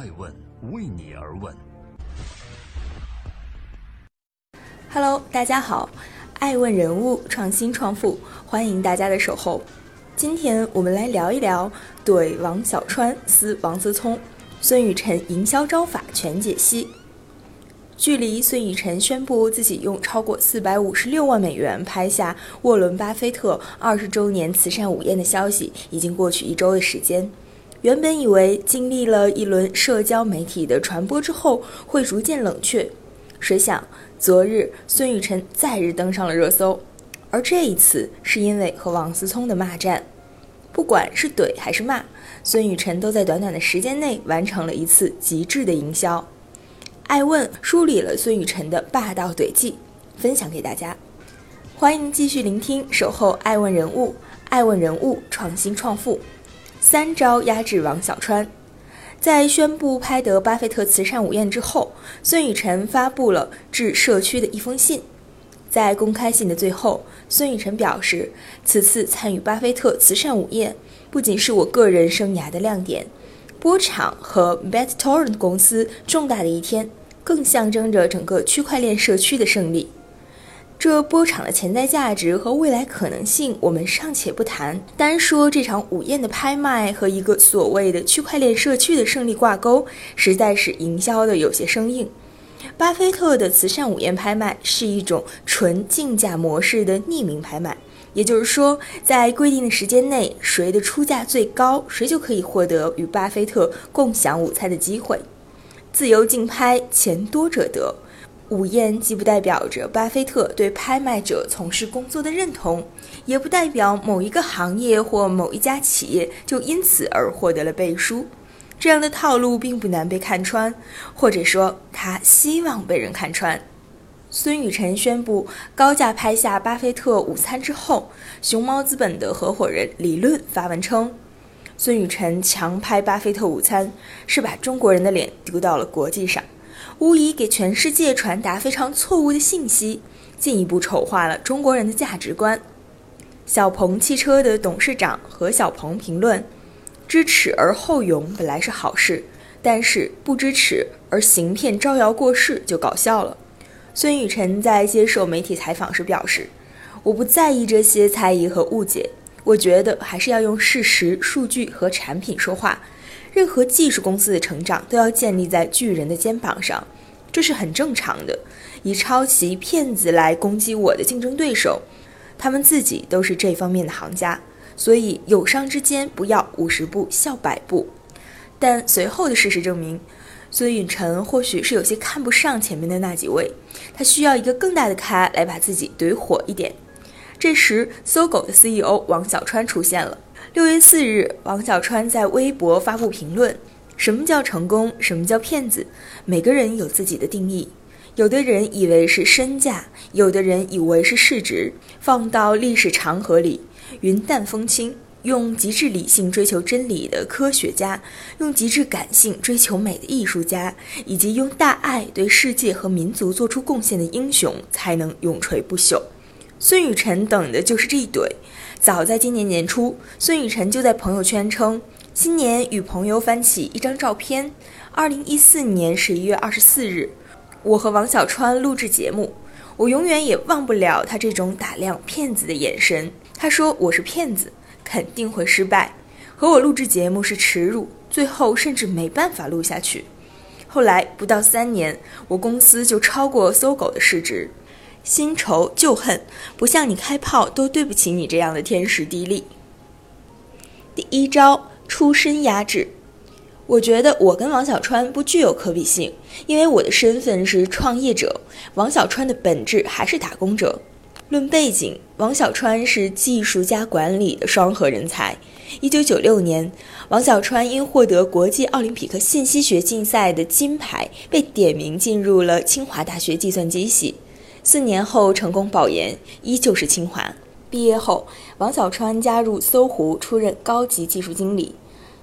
爱问为你而问。Hello，大家好，爱问人物创新创富，欢迎大家的守候。今天我们来聊一聊怼王小川撕王思聪，孙雨晨营销招法全解析。距离孙雨晨宣布自己用超过四百五十六万美元拍下沃伦·巴菲特二十周年慈善午宴的消息，已经过去一周的时间。原本以为经历了一轮社交媒体的传播之后会逐渐冷却，谁想昨日孙雨晨再日登上了热搜，而这一次是因为和王思聪的骂战。不管是怼还是骂，孙雨晨都在短短的时间内完成了一次极致的营销。爱问梳理了孙雨晨的霸道怼技，分享给大家。欢迎继续聆听，守候爱问人物，爱问人物创新创富，三招压制王小川。在宣布拍得巴菲特慈善午宴之后，孙雨晨发布了致社区的一封信。在公开信的最后，孙雨晨表示，此次参与巴菲特慈善午宴，不仅是我个人生涯的亮点，波场和 BetTorrent 公司重大的一天。更象征着整个区块链社区的胜利。这波场的潜在价值和未来可能性，我们尚且不谈。单说这场午宴的拍卖和一个所谓的区块链社区的胜利挂钩，实在是营销的有些生硬。巴菲特的慈善午宴拍卖是一种纯竞价模式的匿名拍卖，也就是说，在规定的时间内，谁的出价最高，谁就可以获得与巴菲特共享午餐的机会。自由竞拍，钱多者得。午宴既不代表着巴菲特对拍卖者从事工作的认同，也不代表某一个行业或某一家企业就因此而获得了背书。这样的套路并不难被看穿，或者说他希望被人看穿。孙雨晨宣布高价拍下巴菲特午餐之后，熊猫资本的合伙人李论发文称。孙雨晨强拍巴菲特午餐，是把中国人的脸丢到了国际上，无疑给全世界传达非常错误的信息，进一步丑化了中国人的价值观。小鹏汽车的董事长何小鹏评论：“知耻而后勇本来是好事，但是不知耻而行骗招摇过市就搞笑了。”孙雨晨在接受媒体采访时表示：“我不在意这些猜疑和误解。”我觉得还是要用事实、数据和产品说话。任何技术公司的成长都要建立在巨人的肩膀上，这是很正常的。以抄袭、骗子来攻击我的竞争对手，他们自己都是这方面的行家。所以友商之间不要五十步笑百步。但随后的事实证明，孙允晨或许是有些看不上前面的那几位，他需要一个更大的咖来把自己怼火一点。这时，搜狗的 CEO 王小川出现了。六月四日，王小川在微博发布评论：“什么叫成功？什么叫骗子？每个人有自己的定义。有的人以为是身价，有的人以为是市值。放到历史长河里，云淡风轻，用极致理性追求真理的科学家，用极致感性追求美的艺术家，以及用大爱对世界和民族做出贡献的英雄，才能永垂不朽。”孙雨晨等的就是这一怼。早在今年年初，孙雨晨就在朋友圈称，今年与朋友翻起一张照片。二零一四年十一月二十四日，我和王小川录制节目，我永远也忘不了他这种打量骗子的眼神。他说我是骗子，肯定会失败，和我录制节目是耻辱，最后甚至没办法录下去。后来不到三年，我公司就超过搜狗的市值。新仇旧恨，不向你开炮都对不起你这样的天时地利。第一招，出身压制。我觉得我跟王小川不具有可比性，因为我的身份是创业者，王小川的本质还是打工者。论背景，王小川是技术加管理的双核人才。一九九六年，王小川因获得国际奥林匹克信息学竞赛的金牌，被点名进入了清华大学计算机系。四年后成功保研，依旧是清华。毕业后，王小川加入搜狐，出任高级技术经理。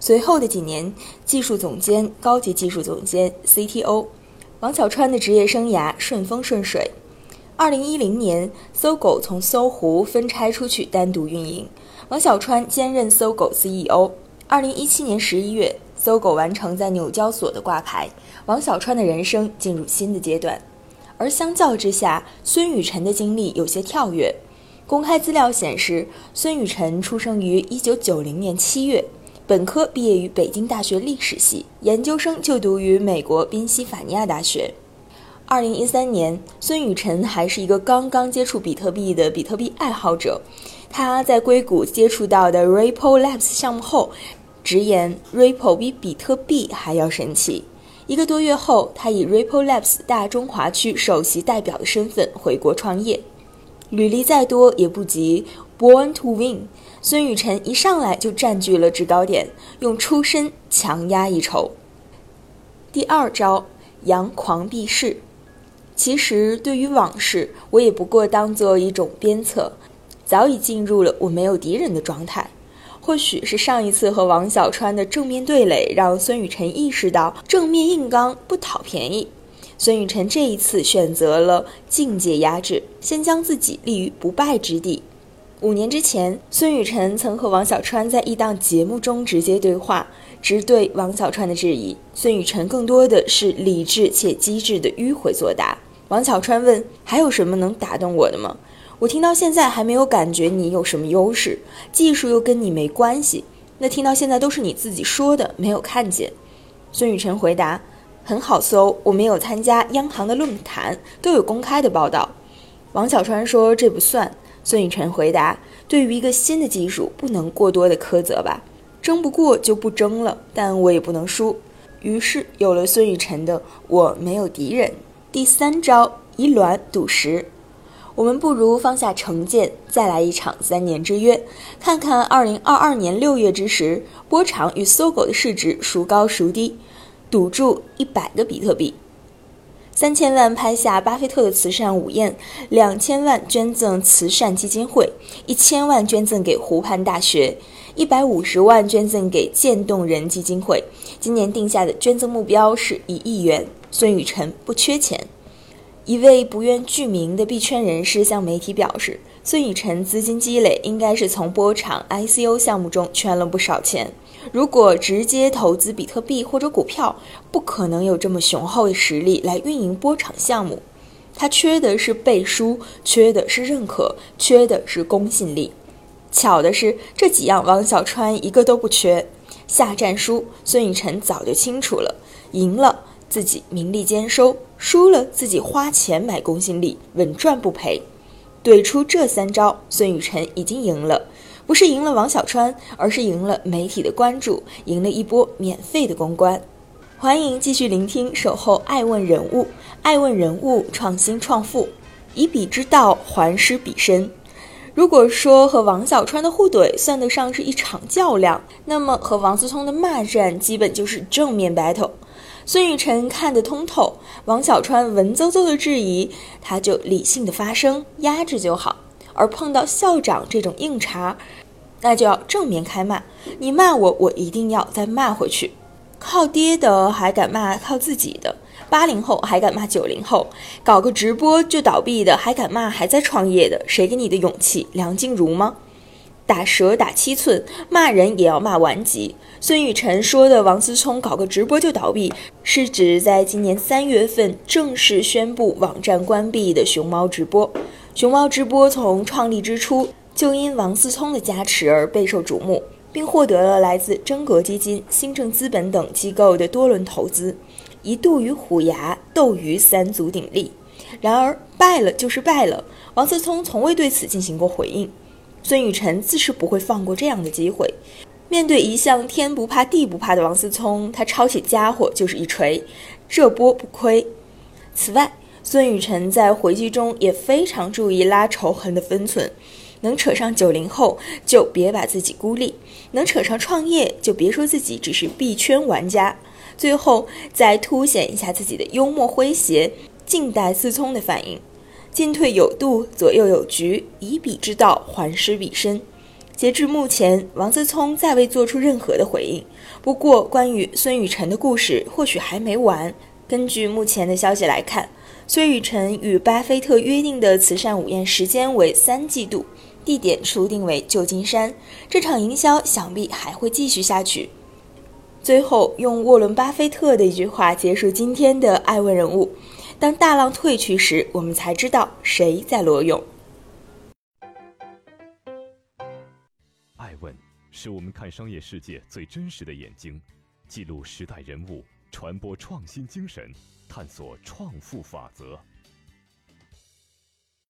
随后的几年，技术总监、高级技术总监、CTO。王小川的职业生涯顺风顺水。二零一零年，搜狗从搜狐分拆出去单独运营，王小川兼任搜狗 CEO。二零一七年十一月，搜狗完成在纽交所的挂牌，王小川的人生进入新的阶段。而相较之下，孙雨晨的经历有些跳跃。公开资料显示，孙雨晨出生于1990年7月，本科毕业于北京大学历史系，研究生就读于美国宾夕法尼亚大学。2013年，孙雨晨还是一个刚刚接触比特币的比特币爱好者。他在硅谷接触到的 Ripple Labs 项目后，直言 Ripple 比比特币还要神奇。一个多月后，他以 Ripple Labs 大中华区首席代表的身份回国创业。履历再多也不及 Born to Win。孙雨晨一上来就占据了制高点，用出身强压一筹。第二招，扬狂避世。其实对于往事，我也不过当做一种鞭策。早已进入了我没有敌人的状态，或许是上一次和王小川的正面对垒，让孙雨晨意识到正面硬刚不讨便宜。孙雨晨这一次选择了境界压制，先将自己立于不败之地。五年之前，孙雨晨曾和王小川在一档节目中直接对话，直对王小川的质疑。孙雨晨更多的是理智且机智的迂回作答。王小川问：“还有什么能打动我的吗？”我听到现在还没有感觉你有什么优势，技术又跟你没关系。那听到现在都是你自己说的，没有看见。孙雨晨回答：“很好搜，我没有参加央行的论坛，都有公开的报道。”王小川说：“这不算。”孙雨晨回答：“对于一个新的技术，不能过多的苛责吧？争不过就不争了，但我也不能输。”于是有了孙雨晨的“我没有敌人”。第三招：以卵赌石。我们不如放下成见，再来一场三年之约，看看二零二二年六月之时，波长与搜狗的市值孰高孰低，赌注一百个比特币，三千万拍下巴菲特的慈善午宴，两千万捐赠慈善基金会，一千万捐赠给湖畔大学，一百五十万捐赠给渐冻人基金会。今年定下的捐赠目标是一亿元。孙雨晨不缺钱。一位不愿具名的币圈人士向媒体表示，孙雨晨资金积累应该是从波场 ICO 项目中圈了不少钱。如果直接投资比特币或者股票，不可能有这么雄厚的实力来运营波场项目。他缺的是背书，缺的是认可，缺的是公信力。巧的是，这几样王小川一个都不缺。下战书，孙雨晨早就清楚了，赢了。自己名利兼收，输了自己花钱买公信力，稳赚不赔。怼出这三招，孙雨晨已经赢了，不是赢了王小川，而是赢了媒体的关注，赢了一波免费的公关。欢迎继续聆听《守候爱问人物》，爱问人物创新创富，以彼之道还施彼身。如果说和王小川的互怼算得上是一场较量，那么和王思聪的骂战基本就是正面 battle。孙雨晨看得通透，王小川文绉绉的质疑，他就理性的发声，压制就好。而碰到校长这种硬茬，那就要正面开骂。你骂我，我一定要再骂回去。靠爹的还敢骂靠自己的，八零后还敢骂九零后，搞个直播就倒闭的还敢骂还在创业的，谁给你的勇气？梁静茹吗？打蛇打七寸，骂人也要骂完极。孙雨晨说的王思聪搞个直播就倒闭，是指在今年三月份正式宣布网站关闭的熊猫直播。熊猫直播从创立之初就因王思聪的加持而备受瞩目，并获得了来自真格基金、新政资本等机构的多轮投资，一度与虎牙、斗鱼三足鼎立。然而败了就是败了，王思聪从未对此进行过回应。孙雨晨自是不会放过这样的机会。面对一向天不怕地不怕的王思聪，他抄起家伙就是一锤，这波不亏。此外，孙雨晨在回击中也非常注意拉仇恨的分寸，能扯上九零后就别把自己孤立，能扯上创业就别说自己只是币圈玩家，最后再凸显一下自己的幽默诙谐，静待思聪的反应。进退有度，左右有局，以彼之道还施彼身。截至目前，王思聪再未做出任何的回应。不过，关于孙雨晨的故事或许还没完。根据目前的消息来看，孙雨晨与巴菲特约定的慈善午宴时间为三季度，地点初定为旧金山。这场营销想必还会继续下去。最后，用沃伦·巴菲特的一句话结束今天的爱问人物：当大浪退去时，我们才知道谁在裸泳。爱问是我们看商业世界最真实的眼睛，记录时代人物，传播创新精神，探索创富法则。